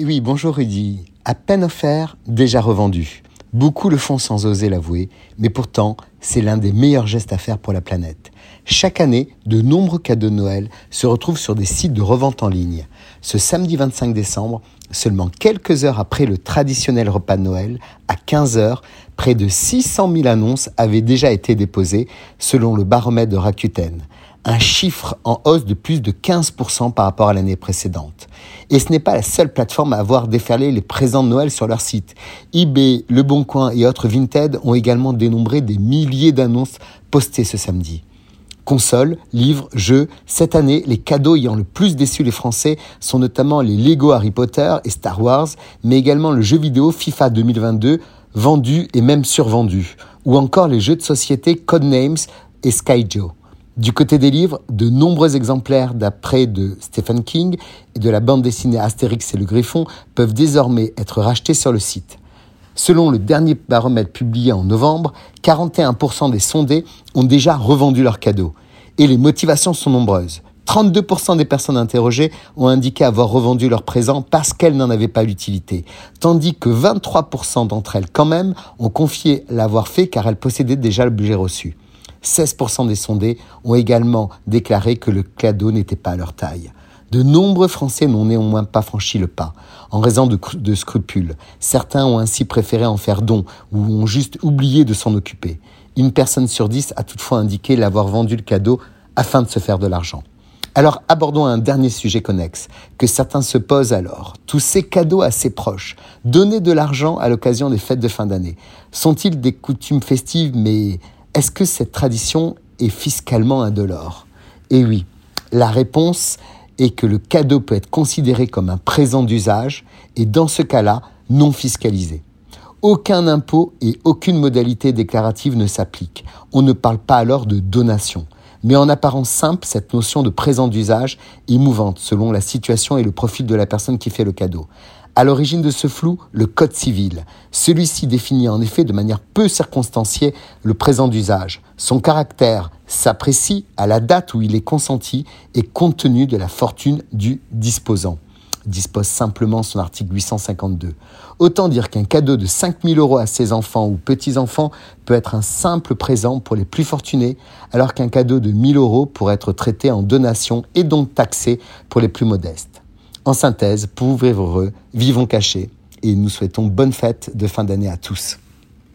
Oui, bonjour Rudy. À peine offert, déjà revendu. Beaucoup le font sans oser l'avouer, mais pourtant, c'est l'un des meilleurs gestes à faire pour la planète. Chaque année, de nombreux cadeaux de Noël se retrouvent sur des sites de revente en ligne. Ce samedi 25 décembre, seulement quelques heures après le traditionnel repas de Noël, à 15 heures, près de 600 000 annonces avaient déjà été déposées selon le baromètre de Rakuten un chiffre en hausse de plus de 15% par rapport à l'année précédente. Et ce n'est pas la seule plateforme à avoir déferlé les présents de Noël sur leur site. eBay, Le Bon Coin et autres Vinted ont également dénombré des milliers d'annonces postées ce samedi. Consoles, livres, jeux, cette année, les cadeaux ayant le plus déçu les Français sont notamment les Lego Harry Potter et Star Wars, mais également le jeu vidéo FIFA 2022, vendu et même survendu, ou encore les jeux de société Codenames et Skyjo. Du côté des livres, de nombreux exemplaires d'après de Stephen King et de la bande dessinée Astérix et le Griffon peuvent désormais être rachetés sur le site. Selon le dernier baromètre publié en novembre, 41% des sondés ont déjà revendu leurs cadeaux. Et les motivations sont nombreuses. 32% des personnes interrogées ont indiqué avoir revendu leur présent parce qu'elles n'en avaient pas l'utilité, tandis que 23% d'entre elles quand même ont confié l'avoir fait car elles possédaient déjà le budget reçu. 16% des sondés ont également déclaré que le cadeau n'était pas à leur taille. De nombreux Français n'ont néanmoins pas franchi le pas, en raison de, scrupules. Certains ont ainsi préféré en faire don ou ont juste oublié de s'en occuper. Une personne sur dix a toutefois indiqué l'avoir vendu le cadeau afin de se faire de l'argent. Alors abordons un dernier sujet connexe que certains se posent alors. Tous ces cadeaux assez proches, donner de l'argent à l'occasion des fêtes de fin d'année, sont-ils des coutumes festives mais est-ce que cette tradition est fiscalement indolore? Eh oui, la réponse est que le cadeau peut être considéré comme un présent d'usage et dans ce cas-là, non fiscalisé. Aucun impôt et aucune modalité déclarative ne s'applique. On ne parle pas alors de donation. Mais en apparence simple, cette notion de présent d'usage est mouvante selon la situation et le profil de la personne qui fait le cadeau. À l'origine de ce flou, le Code civil. Celui-ci définit en effet de manière peu circonstanciée le présent d'usage. Son caractère s'apprécie à la date où il est consenti et compte tenu de la fortune du disposant dispose simplement son article 852. Autant dire qu'un cadeau de 5000 euros à ses enfants ou petits-enfants peut être un simple présent pour les plus fortunés, alors qu'un cadeau de 1000 euros pourrait être traité en donation et donc taxé pour les plus modestes. En synthèse, pour ouvrir heureux, vivons cachés et nous souhaitons bonne fête de fin d'année à tous.